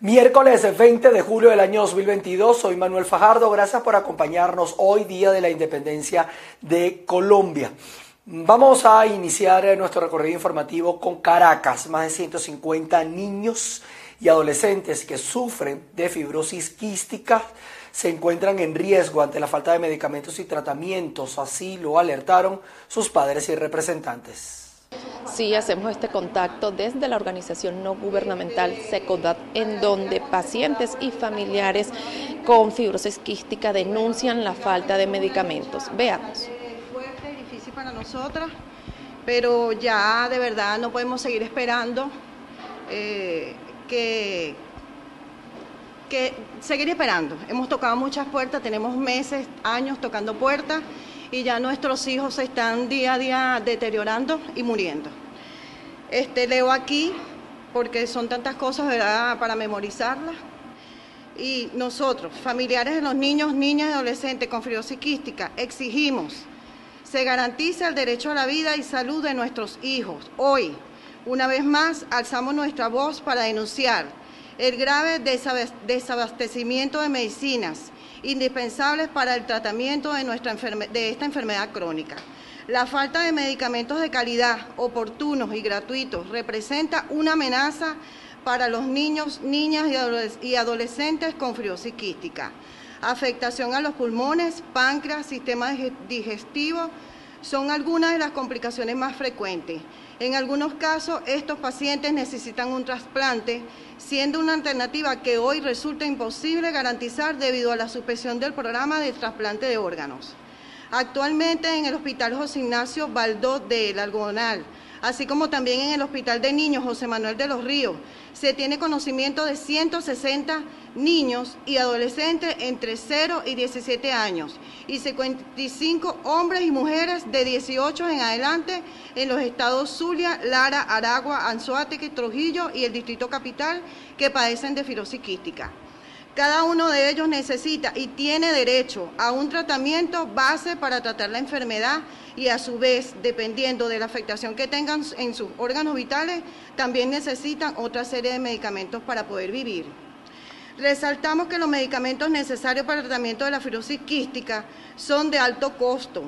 Miércoles 20 de julio del año 2022, soy Manuel Fajardo, gracias por acompañarnos hoy, Día de la Independencia de Colombia. Vamos a iniciar nuestro recorrido informativo con Caracas, más de 150 niños y adolescentes que sufren de fibrosis quística se encuentran en riesgo ante la falta de medicamentos y tratamientos, así lo alertaron sus padres y representantes. Sí, hacemos este contacto desde la organización no gubernamental SECODAT, en donde pacientes y familiares con fibrosis quística denuncian la falta de medicamentos. Veamos. Fuerte y difícil para nosotras, pero ya de verdad no podemos seguir esperando eh, que, que seguir esperando. Hemos tocado muchas puertas, tenemos meses, años tocando puertas y ya nuestros hijos se están día a día deteriorando y muriendo. Este, leo aquí porque son tantas cosas para memorizarlas. Y nosotros, familiares de los niños, niñas y adolescentes con fibrosis quística, exigimos se garantice el derecho a la vida y salud de nuestros hijos. Hoy, una vez más, alzamos nuestra voz para denunciar el grave desabastecimiento de medicinas indispensables para el tratamiento de, nuestra de esta enfermedad crónica. La falta de medicamentos de calidad, oportunos y gratuitos representa una amenaza para los niños, niñas y adolescentes con fibrosis quística. Afectación a los pulmones, páncreas, sistema digestivo son algunas de las complicaciones más frecuentes. En algunos casos, estos pacientes necesitan un trasplante, siendo una alternativa que hoy resulta imposible garantizar debido a la suspensión del programa de trasplante de órganos. Actualmente en el Hospital José Ignacio Baldó del Algodonal, así como también en el Hospital de Niños José Manuel de los Ríos, se tiene conocimiento de 160 niños y adolescentes entre 0 y 17 años y 55 hombres y mujeres de 18 en adelante en los estados Zulia, Lara, Aragua, Anzoátegui, Trujillo y el Distrito Capital que padecen de fibrosis quística. Cada uno de ellos necesita y tiene derecho a un tratamiento base para tratar la enfermedad y a su vez, dependiendo de la afectación que tengan en sus órganos vitales, también necesitan otra serie de medicamentos para poder vivir. Resaltamos que los medicamentos necesarios para el tratamiento de la fibrosis quística son de alto costo.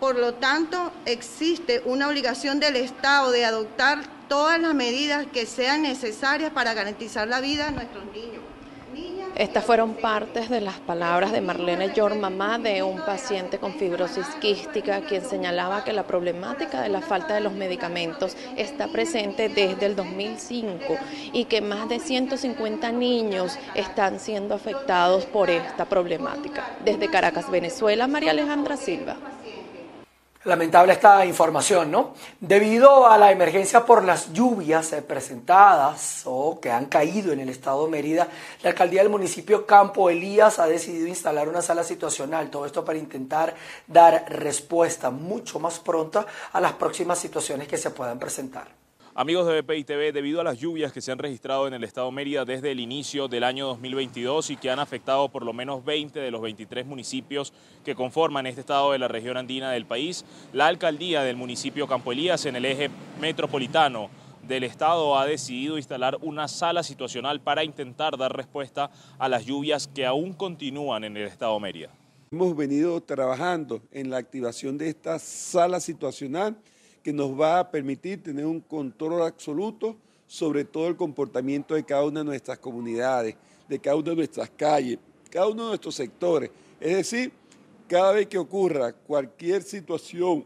Por lo tanto, existe una obligación del Estado de adoptar todas las medidas que sean necesarias para garantizar la vida de nuestros niños. Estas fueron partes de las palabras de Marlene Yor, mamá de un paciente con fibrosis quística, quien señalaba que la problemática de la falta de los medicamentos está presente desde el 2005 y que más de 150 niños están siendo afectados por esta problemática. Desde Caracas, Venezuela, María Alejandra Silva. Lamentable esta información, ¿no? Debido a la emergencia por las lluvias presentadas o que han caído en el estado de Mérida, la alcaldía del municipio Campo Elías ha decidido instalar una sala situacional, todo esto para intentar dar respuesta mucho más pronta a las próximas situaciones que se puedan presentar. Amigos de BPI TV, debido a las lluvias que se han registrado en el estado Mérida desde el inicio del año 2022 y que han afectado por lo menos 20 de los 23 municipios que conforman este estado de la región andina del país, la alcaldía del municipio Campo Elías en el eje metropolitano del Estado ha decidido instalar una sala situacional para intentar dar respuesta a las lluvias que aún continúan en el Estado Mérida. Hemos venido trabajando en la activación de esta sala situacional que nos va a permitir tener un control absoluto sobre todo el comportamiento de cada una de nuestras comunidades, de cada una de nuestras calles, cada uno de nuestros sectores. Es decir, cada vez que ocurra cualquier situación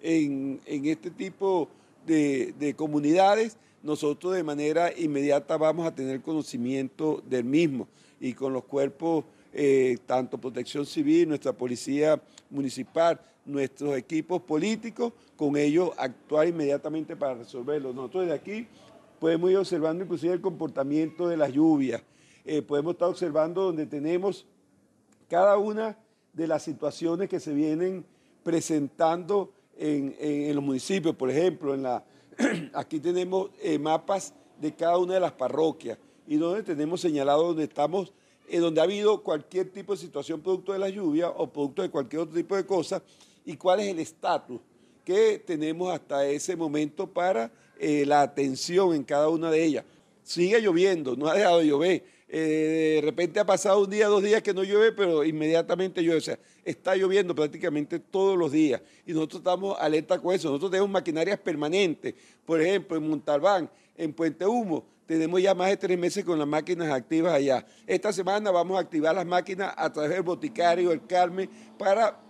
en, este tipo de, de, comunidades, nosotros de manera inmediata vamos a tener conocimiento del mismo y con los cuerpos, eh, tanto Protección Civil, nuestra Policía Municipal, nuestros equipos políticos, con ellos actuar inmediatamente para resolverlo. Nosotros desde aquí podemos ir observando inclusive el comportamiento de las lluvias, eh, podemos estar observando donde tenemos cada una de las situaciones que se vienen presentando en, los municipios, por ejemplo, aquí tenemos eh, mapas de cada una de las parroquias y donde tenemos señalado donde estamos, eh, donde ha habido cualquier tipo de situación producto de la lluvia o producto de cualquier otro tipo de cosa, y cuál es el estatus que tenemos hasta ese momento para eh, la atención en cada una de ellas. sigue lloviendo, no ha dejado de llover. Eh, de repente ha pasado un día, dos días que no llueve, pero inmediatamente llueve. O sea, está lloviendo prácticamente todos los días. Y nosotros estamos alerta con eso. Nosotros tenemos maquinarias permanentes. Por ejemplo, en Montalbán, en Puente Humo, tenemos ya más de tres meses con las máquinas activas allá. Esta semana vamos a activar las máquinas a través del Boticario, el Carmen, para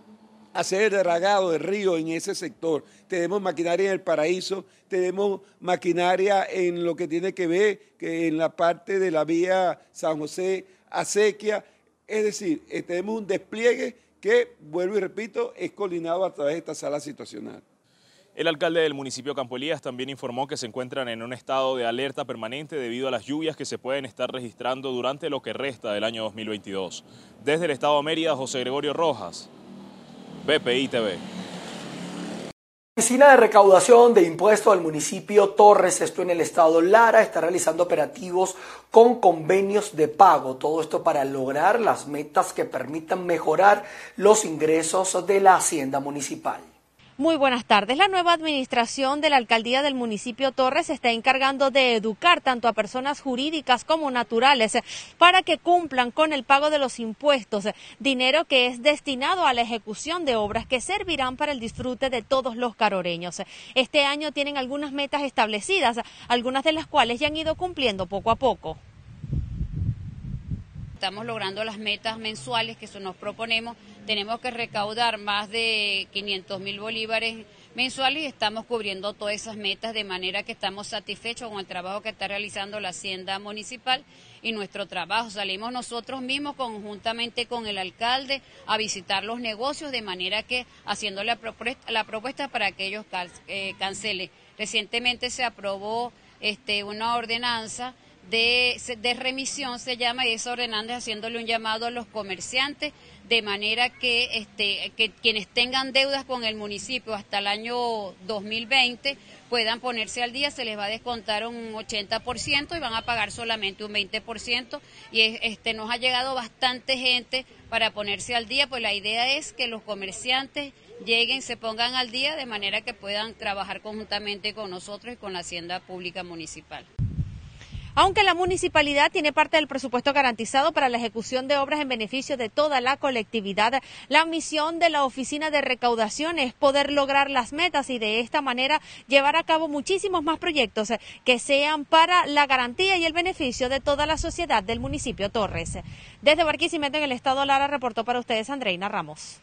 hacer el dragado del río en ese sector. Tenemos maquinaria en el paraíso, tenemos maquinaria en lo que tiene que ver que en la parte de la vía San José Acequia. Es decir, eh, tenemos un despliegue que, vuelvo y repito, es coordinado a través de esta sala situacional. El alcalde del municipio Campo Elías también informó que se encuentran en un estado de alerta permanente debido a las lluvias que se pueden estar registrando durante lo que resta del año 2022. Desde el estado de Mérida, José Gregorio Rojas, BPI TV. La Oficina de Recaudación de Impuestos del municipio Torres, esto en el estado Lara, está realizando operativos con convenios de pago. Todo esto para lograr las metas que permitan mejorar los ingresos de la hacienda municipal. Muy buenas tardes. La nueva administración de la alcaldía del municipio Torres está encargando de educar tanto a personas jurídicas como naturales para que cumplan con el pago de los impuestos, dinero que es destinado a la ejecución de obras que servirán para el disfrute de todos los caroreños. Este año tienen algunas metas establecidas, algunas de las cuales ya han ido cumpliendo poco a poco. Estamos logrando las metas mensuales que nos proponemos. Tenemos que recaudar más de 500 mil bolívares mensuales y estamos cubriendo todas esas metas de manera que estamos satisfechos con el trabajo que está realizando la Hacienda Municipal y nuestro trabajo. Salimos nosotros mismos conjuntamente con el alcalde a visitar los negocios de manera que haciendo la propuesta, para que ellos eh, cancelen. Recientemente se aprobó este, una ordenanza de, remisión se llama y esa ordenanza haciéndole un llamado a los comerciantes de manera que, este, que quienes tengan deudas con el municipio hasta el año 2020 puedan ponerse al día, se les va a descontar un 80% y van a pagar solamente un 20% y este, nos ha llegado bastante gente para ponerse al día, pues la idea es que los comerciantes lleguen, se pongan al día de manera que puedan trabajar conjuntamente con nosotros y con la Hacienda Pública Municipal. Aunque la municipalidad tiene parte del presupuesto garantizado para la ejecución de obras en beneficio de toda la colectividad, la misión de la Oficina de Recaudación es poder lograr las metas y de esta manera llevar a cabo muchísimos más proyectos que sean para la garantía y el beneficio de toda la sociedad del municipio Torres. Desde Barquisimeto en el estado Lara reportó para ustedes Andreina Ramos.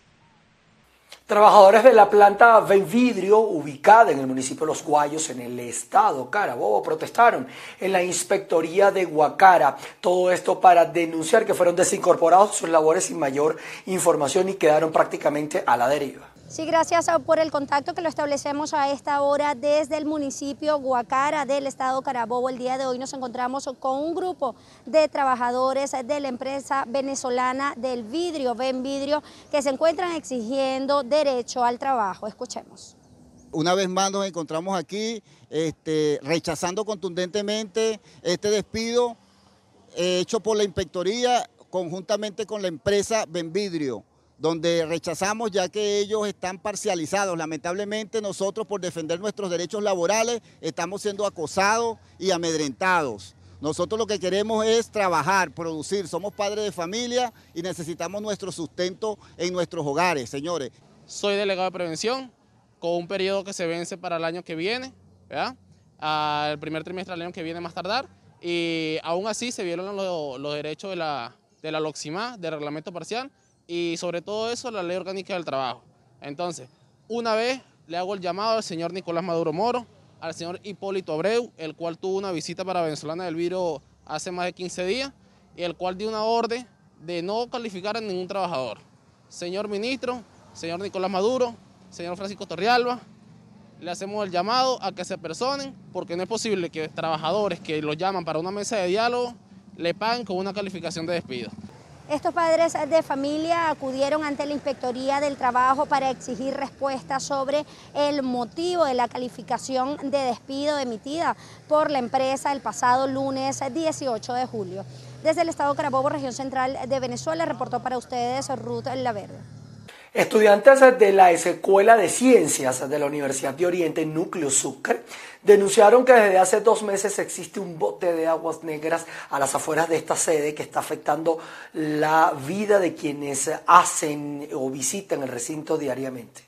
Trabajadores de la planta Benvidrio, ubicada en el municipio de Los Guayos, en el estado Carabobo, protestaron en la inspectoría de Guacara. Todo esto para denunciar que fueron desincorporados sus labores sin mayor información y quedaron prácticamente a la deriva. Sí, gracias por el contacto que lo establecemos a esta hora desde el municipio Guacara del estado Carabobo. El día de hoy nos encontramos con un grupo de trabajadores de la empresa venezolana del vidrio, Ben Vidrio, que se encuentran exigiendo derecho al trabajo. Escuchemos. Una vez más nos encontramos aquí este, rechazando contundentemente este despido eh, hecho por la inspectoría conjuntamente con la empresa Benvidrio donde rechazamos ya que ellos están parcializados. Lamentablemente nosotros por defender nuestros derechos laborales estamos siendo acosados y amedrentados. Nosotros lo que queremos es trabajar, producir. Somos padres de familia y necesitamos nuestro sustento en nuestros hogares, señores. Soy delegado de prevención con un periodo que se vence para el año que viene, ¿verdad? el primer trimestre del año que viene más tardar. Y aún así se vieron los, derechos de la, de la LOXIMA, del reglamento parcial, y sobre todo eso la ley orgánica del trabajo. Entonces, una vez le hago el llamado al señor Nicolás Maduro Moro, al señor Hipólito Abreu, el cual tuvo una visita para Venezolana del Viro hace más de 15 días y el cual dio una orden de no calificar a ningún trabajador. Señor ministro, señor Nicolás Maduro, señor Francisco Torrialba, le hacemos el llamado a que se personen porque no es posible que trabajadores que los llaman para una mesa de diálogo le paguen con una calificación de despido. Estos padres de familia acudieron ante la Inspectoría del Trabajo para exigir respuestas sobre el motivo de la calificación de despido emitida por la empresa el pasado lunes 18 de julio. Desde el Estado Carabobo, región central de Venezuela, reportó para ustedes Ruth Laverde. Estudiantes de la Escuela de Ciencias de la Universidad de Oriente, Núcleo Sucre, denunciaron que desde hace dos meses existe un bote de aguas negras a las afueras de esta sede que está afectando la vida de quienes hacen o visitan el recinto diariamente.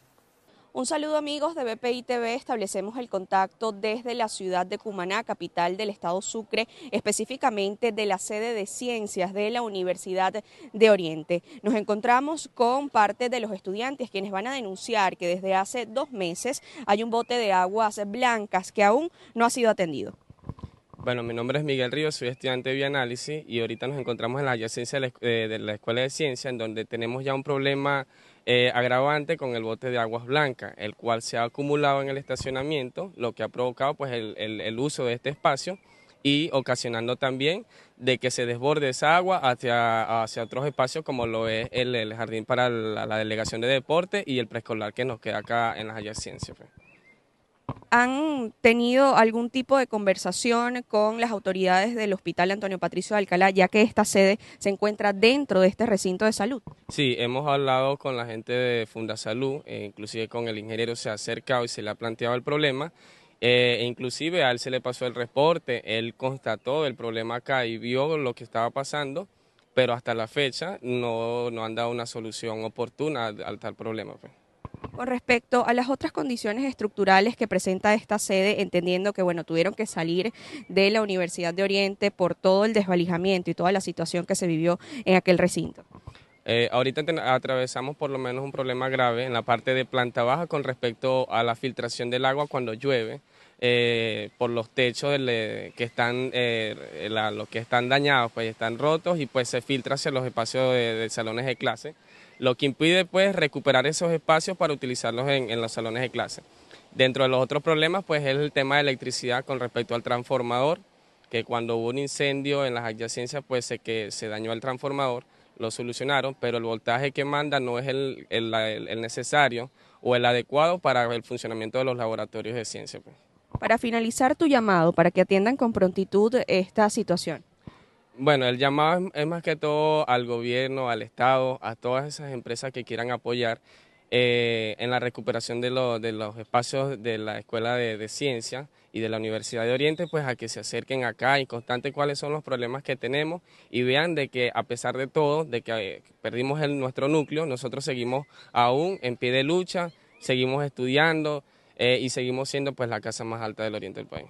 Un saludo amigos de BPI TV, establecemos el contacto desde la ciudad de Cumaná, capital del estado Sucre, específicamente de la sede de ciencias de la Universidad de Oriente. Nos encontramos con parte de los estudiantes quienes van a denunciar que desde hace dos meses hay un bote de aguas blancas que aún no ha sido atendido. Bueno, mi nombre es Miguel Ríos, soy estudiante de bioanálisis y ahorita nos encontramos en la adyacencia de la Escuela de Ciencia, en donde tenemos ya un problema eh, agravante con el bote de aguas blancas, el cual se ha acumulado en el estacionamiento, lo que ha provocado pues el, uso de este espacio y ocasionando también de que se desborde esa agua hacia, hacia otros espacios como lo es el, jardín para la, delegación de deporte y el preescolar que nos queda acá en las adyacencias. ¿Han tenido algún tipo de conversación con las autoridades del Hospital Antonio Patricio de Alcalá, ya que esta sede se encuentra dentro de este recinto de salud? Sí, hemos hablado con la gente de Fundasalud, e inclusive con el ingeniero se ha acercado y se le ha planteado el problema. Eh, e inclusive a él se le pasó el reporte, él constató el problema acá y vio lo que estaba pasando, pero hasta la fecha no, no han dado una solución oportuna al tal problema. Pues. Con respecto a las otras condiciones estructurales que presenta esta sede, entendiendo que bueno, tuvieron que salir de la Universidad de Oriente por todo el desvalijamiento y toda la situación que se vivió en aquel recinto. Eh, ahorita atravesamos por lo menos un problema grave en la parte de planta baja con respecto a la filtración del agua cuando llueve. Eh, por los techos que están eh, los que están dañados pues están rotos y pues se filtra hacia los espacios de salones de clase lo que impide pues recuperar esos espacios para utilizarlos en, los salones de clase. Dentro de los otros problemas pues es el tema de electricidad con respecto al transformador, que cuando hubo un incendio en las adyacencias pues se, que se dañó el transformador, lo solucionaron, pero el voltaje que manda no es el, necesario o el adecuado para el funcionamiento de los laboratorios de ciencia. Pues. Para finalizar tu llamado, para que atiendan con prontitud esta situación. Bueno, el llamado es más que todo al gobierno, al Estado, a todas esas empresas que quieran apoyar eh, en la recuperación de, los espacios de la Escuela de, Ciencia y de la Universidad de Oriente, pues a que se acerquen acá y constante cuáles son los problemas que tenemos y vean de que a pesar de todo, de que eh, perdimos el, nuestro núcleo, nosotros seguimos aún en pie de lucha, seguimos estudiando eh, y seguimos siendo pues la casa más alta del oriente del país.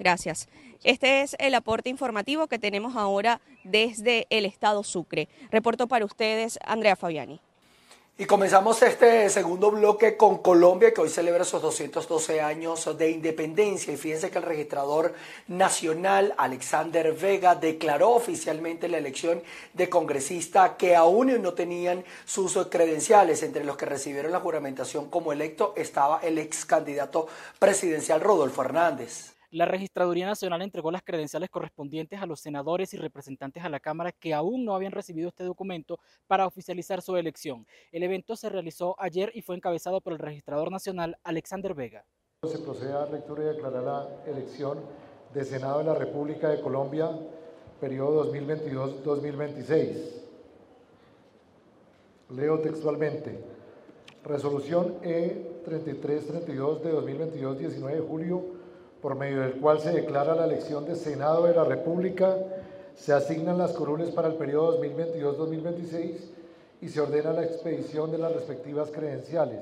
Gracias. Este es el aporte informativo que tenemos ahora desde el estado Sucre. Reporto para ustedes Andrea Fabiani. Y comenzamos este segundo bloque con Colombia, que hoy celebra sus 212 años de independencia. Y fíjense que el registrador nacional, Alexander Vega, declaró oficialmente la elección de congresista que aún no tenían sus credenciales. Entre los que recibieron la juramentación como electo estaba el ex candidato presidencial Rodolfo Hernández. La Registraduría Nacional entregó las credenciales correspondientes a los senadores y representantes a la Cámara que aún no habían recibido este documento para oficializar su elección. El evento se realizó ayer y fue encabezado por el Registrador Nacional Alexander Vega. Se procede a lectura y declarar la elección de Senado de la República de Colombia, periodo 2022-2026. Leo textualmente. Resolución E3332 de 2022, 19 de julio por medio del cual se declara la elección de Senado de la República, se asignan las curules para el periodo 2022-2026 y se ordena la expedición de las respectivas credenciales.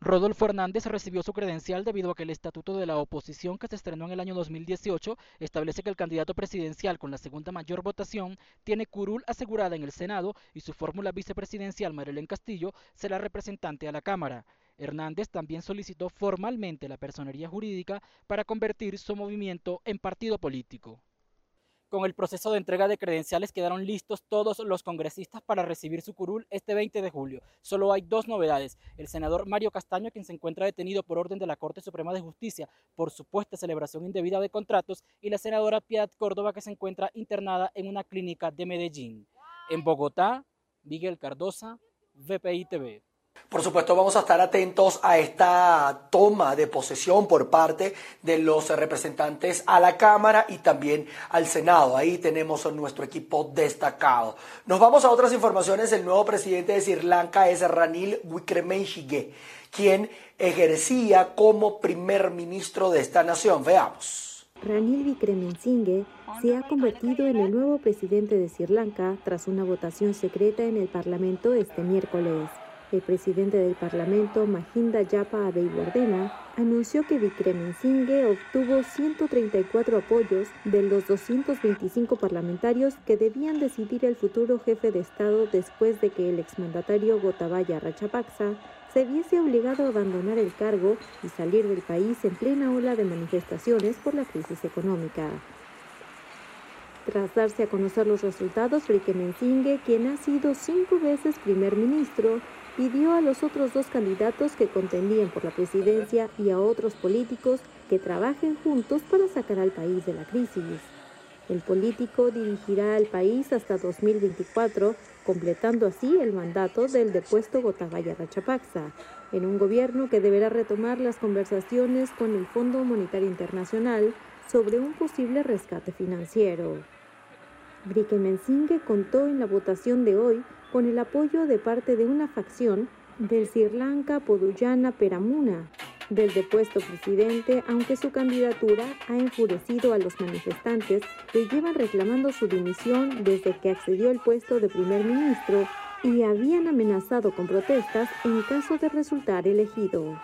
Rodolfo Hernández recibió su credencial debido a que el Estatuto de la Oposición que se estrenó en el año 2018 establece que el candidato presidencial con la segunda mayor votación tiene curul asegurada en el Senado y su fórmula vicepresidencial Marilén Castillo será representante a la Cámara. Hernández también solicitó formalmente la personería jurídica para convertir su movimiento en partido político. Con el proceso de entrega de credenciales quedaron listos todos los congresistas para recibir su curul este 20 de julio. Solo hay dos novedades. El senador Mario Castaño, quien se encuentra detenido por orden de la Corte Suprema de Justicia por supuesta celebración indebida de contratos, y la senadora Piedad Córdoba, que se encuentra internada en una clínica de Medellín. En Bogotá, Miguel Cardosa, VPI TV. Por supuesto, vamos a estar atentos a esta toma de posesión por parte de los representantes a la Cámara y también al Senado. Ahí tenemos nuestro equipo destacado. Nos vamos a otras informaciones. El nuevo presidente de Sri Lanka es Ranil Wickremesinghe, quien ejercía como primer ministro de esta nación. Veamos. Ranil Wickremesinghe se ha convertido en el nuevo presidente de Sri Lanka tras una votación secreta en el Parlamento este miércoles. El presidente del Parlamento, Mahinda Yapa Abeiwardena, anunció que Vikremesinghe obtuvo 134 apoyos de los 225 parlamentarios que debían decidir el futuro jefe de Estado después de que el exmandatario Gotabaya Rajapaksa se viese obligado a abandonar el cargo y salir del país en plena ola de manifestaciones por la crisis económica. Tras darse a conocer los resultados, Vikremesinghe, quien ha sido cinco veces primer ministro, pidió a los otros dos candidatos que contendían por la presidencia y a otros políticos que trabajen juntos para sacar al país de la crisis. El político dirigirá al país hasta 2024, completando así el mandato del depuesto Gotabaya Rachapaksa, en un gobierno que deberá retomar las conversaciones con el Fondo Monetario Internacional sobre un posible rescate financiero. Briquemensingue contó en la votación de hoy con el apoyo de parte de una facción del Sri Lanka Poduyana Peramuna, del depuesto presidente, aunque su candidatura ha enfurecido a los manifestantes que llevan reclamando su dimisión desde que accedió al puesto de primer ministro y habían amenazado con protestas en caso de resultar elegido.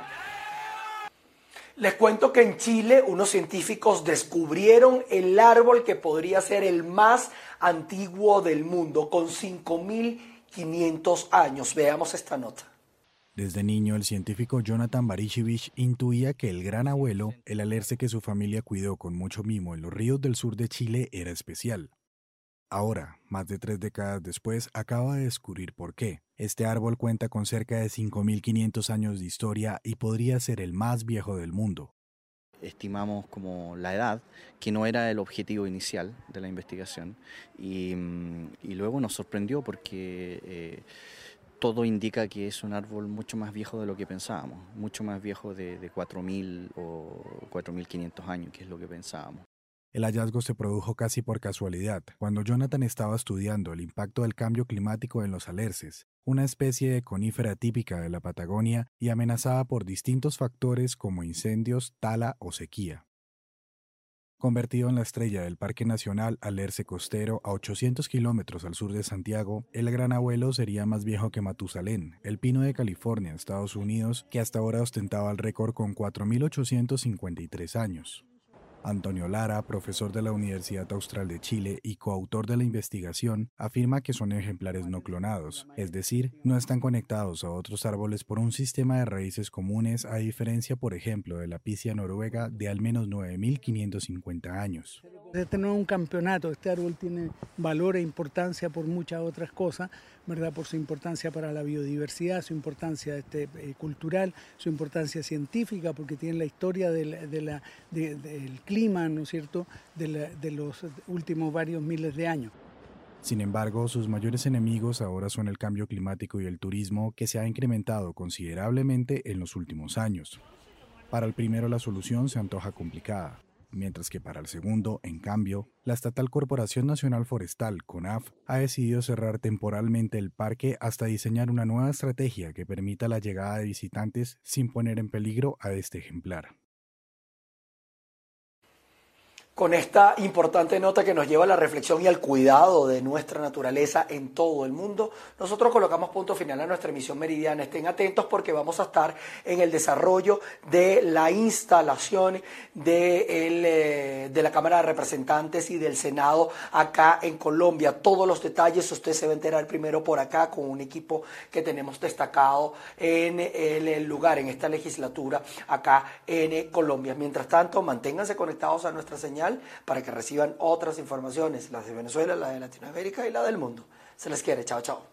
Les cuento que en Chile unos científicos descubrieron el árbol que podría ser el más antiguo del mundo, con 5.500 años. Veamos esta nota. Desde niño, el científico Jonathan Barishevich intuía que el gran abuelo, el alerce que su familia cuidó con mucho mimo en los ríos del sur de Chile, era especial. Ahora, más de tres décadas después, acaba de descubrir por qué. Este árbol cuenta con cerca de 5.500 años de historia y podría ser el más viejo del mundo. Estimamos como la edad, que no era el objetivo inicial de la investigación, y, luego nos sorprendió porque eh, todo indica que es un árbol mucho más viejo de lo que pensábamos, mucho más viejo de, de 4.000 o 4.500 años, que es lo que pensábamos. El hallazgo se produjo casi por casualidad, cuando Jonathan estaba estudiando el impacto del cambio climático en los alerces, una especie de conífera típica de la Patagonia y amenazada por distintos factores como incendios, tala o sequía. Convertido en la estrella del Parque Nacional Alerce Costero a 800 kilómetros al sur de Santiago, el gran abuelo sería más viejo que Matusalén, el pino de California, Estados Unidos, que hasta ahora ostentaba el récord con 4.853 años. Antonio Lara, profesor de la Universidad Austral de Chile y coautor de la investigación, afirma que son ejemplares no clonados, es decir, no están conectados a otros árboles por un sistema de raíces comunes a diferencia, por ejemplo, de la picia noruega de al menos 9.550 años. Este no es un campeonato, este árbol tiene valor e importancia por muchas otras cosas, ¿verdad? por su importancia para la biodiversidad, su importancia este, eh, cultural, su importancia científica, porque tiene la historia del, del clima, ¿no es cierto?, de, los últimos varios miles de años. Sin embargo, sus mayores enemigos ahora son el cambio climático y el turismo, que se ha incrementado considerablemente en los últimos años. Para el primero la solución se antoja complicada mientras que para el segundo, en cambio, la estatal Corporación Nacional Forestal, CONAF, ha decidido cerrar temporalmente el parque hasta diseñar una nueva estrategia que permita la llegada de visitantes sin poner en peligro a este ejemplar con esta importante nota que nos lleva a la reflexión y al cuidado de nuestra naturaleza en todo el mundo, nosotros colocamos punto final a nuestra emisión meridiana. Estén atentos porque vamos a estar en el desarrollo de la instalación de, eh, de la Cámara de Representantes y del Senado acá en Colombia. Todos los detalles usted se va a enterar primero por acá con un equipo que tenemos destacado en el lugar, en esta legislatura acá en Colombia. Mientras tanto, manténganse conectados a nuestra señal para que reciban otras informaciones, las de Venezuela, la de Latinoamérica y la del mundo. Se les quiere, chao, chao.